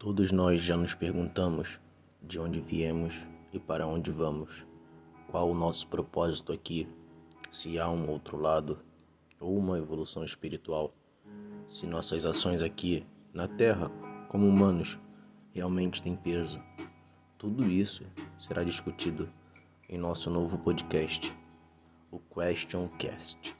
Todos nós já nos perguntamos de onde viemos e para onde vamos. Qual o nosso propósito aqui? Se há um outro lado ou uma evolução espiritual? Se nossas ações aqui na Terra, como humanos, realmente têm peso? Tudo isso será discutido em nosso novo podcast, o Question Cast.